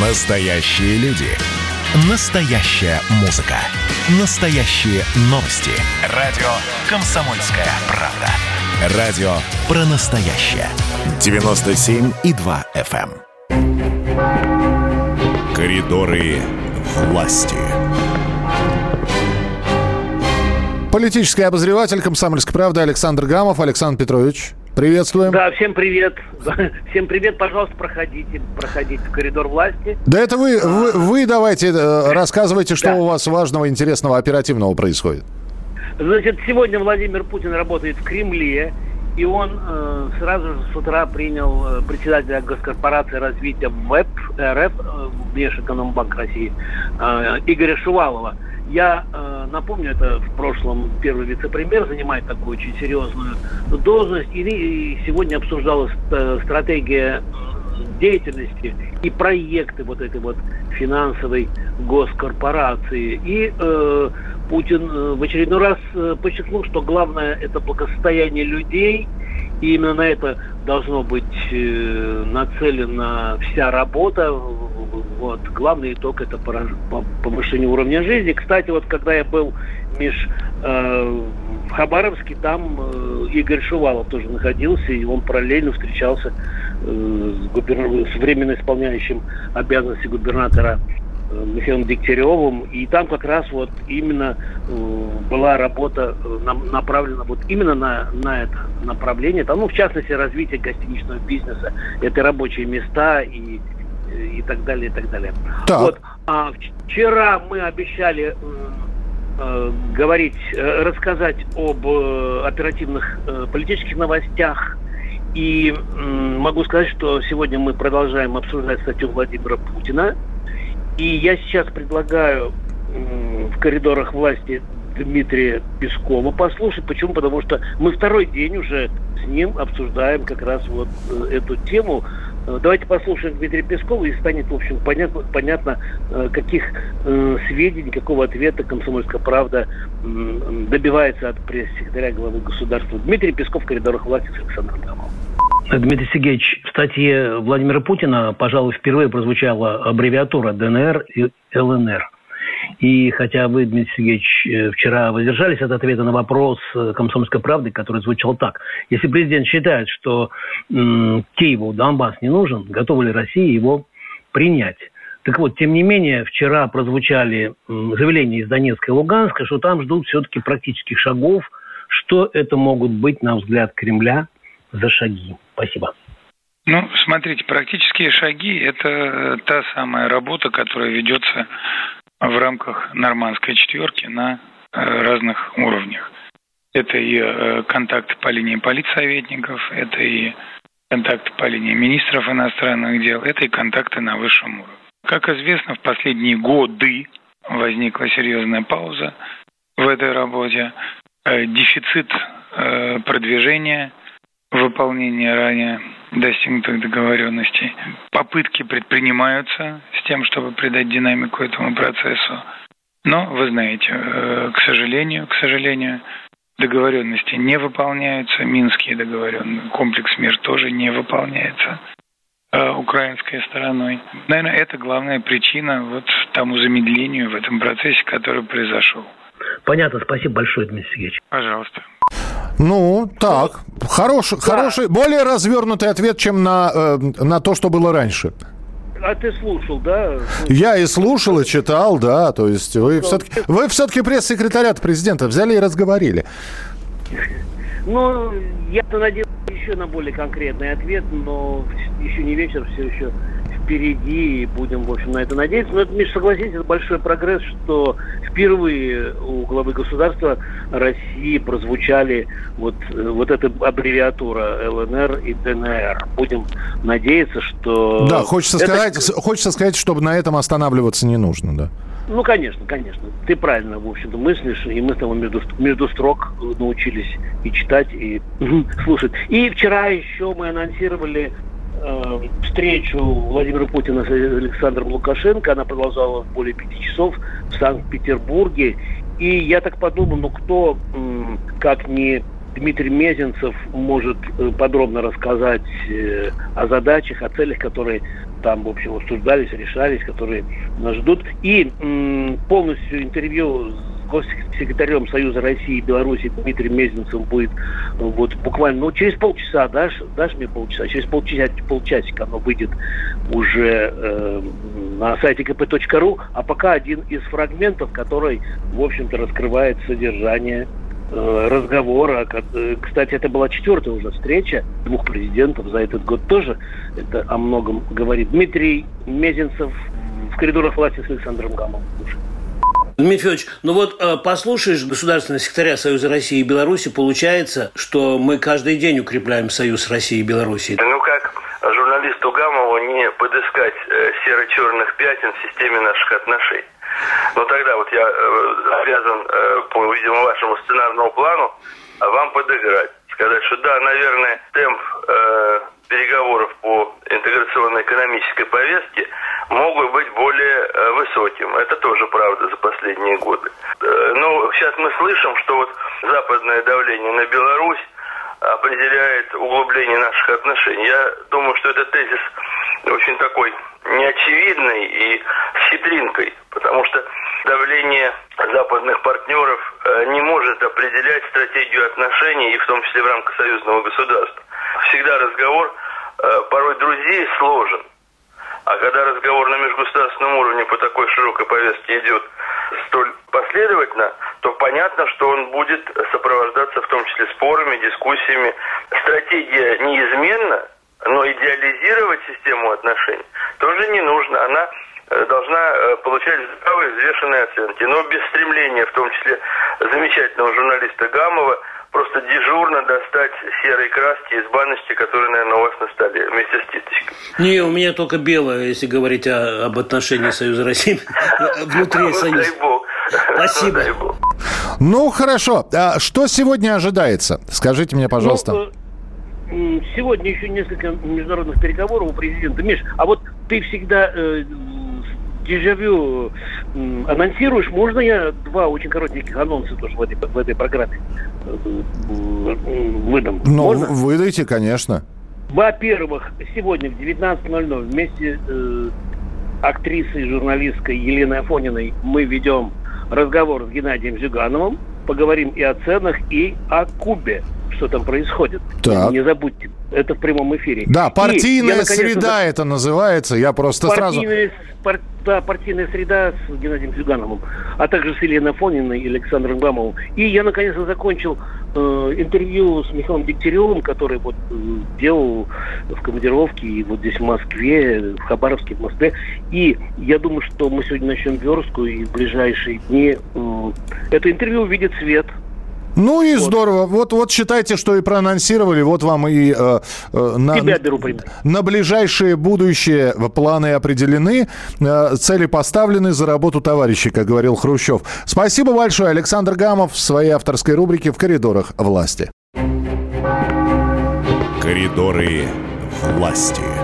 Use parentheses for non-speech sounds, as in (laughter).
Настоящие люди. Настоящая музыка. Настоящие новости. Радио «Комсомольская правда». Радио про настоящее. 97,2 FM. эм. Коридоры власти. Политический обозреватель «Комсомольской правды» Александр Гамов. Александр Петрович, приветствуем. Да, всем привет. (laughs) Всем привет, пожалуйста, проходите, проходите в коридор власти. Да это вы, вы, вы давайте э, рассказывайте, что Да. у вас важного, интересного, оперативного происходит. Значит, сегодня Владимир Путин работает в Кремле, и он э, сразу же с утра принял э, председателя госкорпорации развития ВЭП РФ, э, Внешэкономбанк России, э, Игоря Шувалова. Я э, напомню, это в прошлом первый вице-премьер занимает такую очень серьезную должность, и, и сегодня обсуждалась э, стратегия деятельности и проекты вот этой вот финансовой госкорпорации. И э, Путин э, в очередной раз э, подчеркнул, что главное это благосостояние людей, и именно на это должно быть э, нацелена вся работа. Вот. Главный итог это повышение уровня жизни. Кстати, вот когда я был Миш э, в Хабаровске, там э, Игорь Шувалов тоже находился, и он параллельно встречался э, с, губерна- с временно исполняющим обязанности губернатора э, Михаилом Дегтяревым, и там как раз вот именно э, была работа э, нам- направлена вот именно на, на это направление, там, ну, в частности, развитие гостиничного бизнеса, это рабочие места и, и так далее, и так далее. Так. Вот, а вчера мы обещали э, говорить, э, рассказать об э, оперативных э, политических новостях. И м, могу сказать, что сегодня мы продолжаем обсуждать статью Владимира Путина. И я сейчас предлагаю м, в коридорах власти Дмитрия Пескова послушать. Почему? Потому что мы второй день уже с ним обсуждаем как раз вот э, эту тему. Э, Давайте послушаем Дмитрия Пескова, и станет, в общем, понятно, понятно э, каких э, сведений, какого ответа «Комсомольская правда» добивается от пресс-секретаря главы государства. Дмитрий Песков коридорах власти с Александром Гамовым. Дмитрий Сергеевич, в статье Владимира Путина, пожалуй, впервые прозвучала аббревиатура ДНР и ЛНР. И хотя вы, Дмитрий Сергеевич, э, вчера воздержались от ответа на вопрос э, «Комсомольской правды», который звучал так. Если президент считает, что м, Киеву Донбасс не нужен, готова ли Россия его принять? Так вот, тем не менее, вчера прозвучали заявления из Донецка и Луганска, что там ждут все-таки практических шагов. Что это могут быть, на взгляд Кремля, за шаги? Спасибо. Ну, смотрите, практические шаги – это э, та самая работа, которая ведется в рамках нормандской четверки на э, разных уровнях. Это и э, контакты по линии политсоветников, это и контакты по линии министров иностранных дел, это и контакты на высшем уровне. Как известно, в последние годы возникла серьезная пауза в этой работе. Э, Дефицит продвижения выполнения ранее достигнутых договоренностей. Попытки предпринимаются с тем, чтобы придать динамику этому процессу. Но, вы знаете, э, к сожалению, к сожалению, договоренности не выполняются, минские договоренности, комплекс мир тоже не выполняется э, украинской стороной. Наверное, это главная причина вот тому замедлению в этом процессе, который произошел. Понятно, спасибо большое, Дмитрий Сергеевич. Пожалуйста. Ну, так, хороший, хороший, более развернутый ответ, чем на, э, на то, что было раньше. А ты слушал, да? Я и слушал, и читал, да, то есть вы все-таки, вы все-таки пресс-секретарят президента взяли и разговорили. Ну, я-то надеялся еще на более конкретный ответ, но еще не вечер, все еще впереди, и будем, в общем, на это надеяться. Но, это, Миш, согласитесь, это большой прогресс, что впервые у главы государства России прозвучали вот, э, вот эта аббревиатура ЛНР и ДНР. Будем надеяться, что... Да, хочется это- сказать, хочется сказать, чтобы на этом останавливаться не нужно, да. Ну, конечно, конечно. Ты правильно, в общем-то, мыслишь, и мы с тобой между, между строк научились и читать, и (clears throat) слушать. И вчера еще мы анонсировали встречу Владимира Путина с Александром Лукашенко. Она продолжалась более пяти часов в Санкт-Петербурге. И я так подумал, ну кто, как не Дмитрий Мезенцев может э, подробно рассказать э, о задачах, о целях, которые там, в общем, обсуждались, решались, которые нас ждут. И полностью интервью госсекретарем Союза России и Беларуси Дмитрием Мезенцевым будет вот буквально, ну, через полчаса, дашь, дашь мне полчаса, через полчаса, полчасика оно выйдет уже э, на сайте kp.ru, а пока один из фрагментов, который, в общем-то, раскрывает содержание Э, разговора. Э, кстати, это была четвертая уже встреча двух президентов за этот год тоже. Это о многом говорит. Дмитрий Мезенцев в коридорах власти с Александром Гамовым. Дмитрий Федорович, ну вот э, послушаешь государственного секретаря Союза России и Беларуси, получается, что мы каждый день укрепляем Союз России и Беларуси. Ну как журналисту Гамову не подыскать серо-черных пятен в системе наших отношений? Но тогда вот я э, обязан э, по, видимо, вашему сценарному плану вам подыграть. Сказать, что да, наверное, темп э, переговоров по интеграционной экономической повестке могут быть более э, высоким. Это тоже правда за последние годы. Э, ну, сейчас мы слышим, что вот западное давление на Беларусь определяет углубление наших отношений. Я думаю, что этот тезис очень такой неочевидный и с хитринкой, потому что давление западных партнеров э, не может определять стратегию отношений, и в том числе в рамках союзного государства. Всегда разговор порой друзей сложен. А когда разговор на межгосударственном уровне по такой широкой повестке идет столь последовательно, то понятно, что он будет сопровождаться в том числе спорами, дискуссиями. Стратегия неизменна, но идеализировать систему отношений тоже не нужно. Она э, должна э, получать здравые, взвешенные оценки. Но без стремления, в том числе замечательного журналиста Гамова, просто дежурно достать серой краски из баночки, которая, наверное, у вас на столе, вместе с титочкой. Не, у меня только белое, если говорить о, об отношении Союза России (laughs) внутри ну, Союза. Спасибо. Ну, хорошо. А что сегодня ожидается? Скажите мне, пожалуйста. Ну, Сегодня еще несколько международных переговоров у президента. Миш, а вот ты всегда э, дежавю э, анонсируешь. Можно я два очень коротеньких анонса тоже в этой, в этой программе э, выдам? Ну, Можно? выдайте, конечно. Во-первых, сегодня в 19.00 вместе э, актрисой и журналисткой Еленой Афониной мы ведем разговор с Геннадием Зюгановым. Поговорим и о ценах, и о Кубе что там происходит. Так. Не забудьте, это в прямом эфире. Да, партийная я, среда это называется. Я просто партийная, сразу... Пар, да, партийная среда с Геннадием Зюгановым, а также с Еленой Фониной и Александром Гамовым. И я наконец-то закончил э, интервью с Михаилом Дегтяревым, который вот э, делал в командировке и вот здесь в Москве, в Хабаровске, в Москве. И я думаю, что мы сегодня начнем верстку и в ближайшие дни э, это интервью увидит свет. Ну и вот. здорово. Вот, вот считайте, что и проанонсировали. Вот вам и э, э, на, Тебя беру на ближайшее будущее планы определены, э, цели поставлены за работу товарищей, как говорил Хрущев. Спасибо большое. Александр Гамов в своей авторской рубрике «В коридорах власти». Коридоры власти.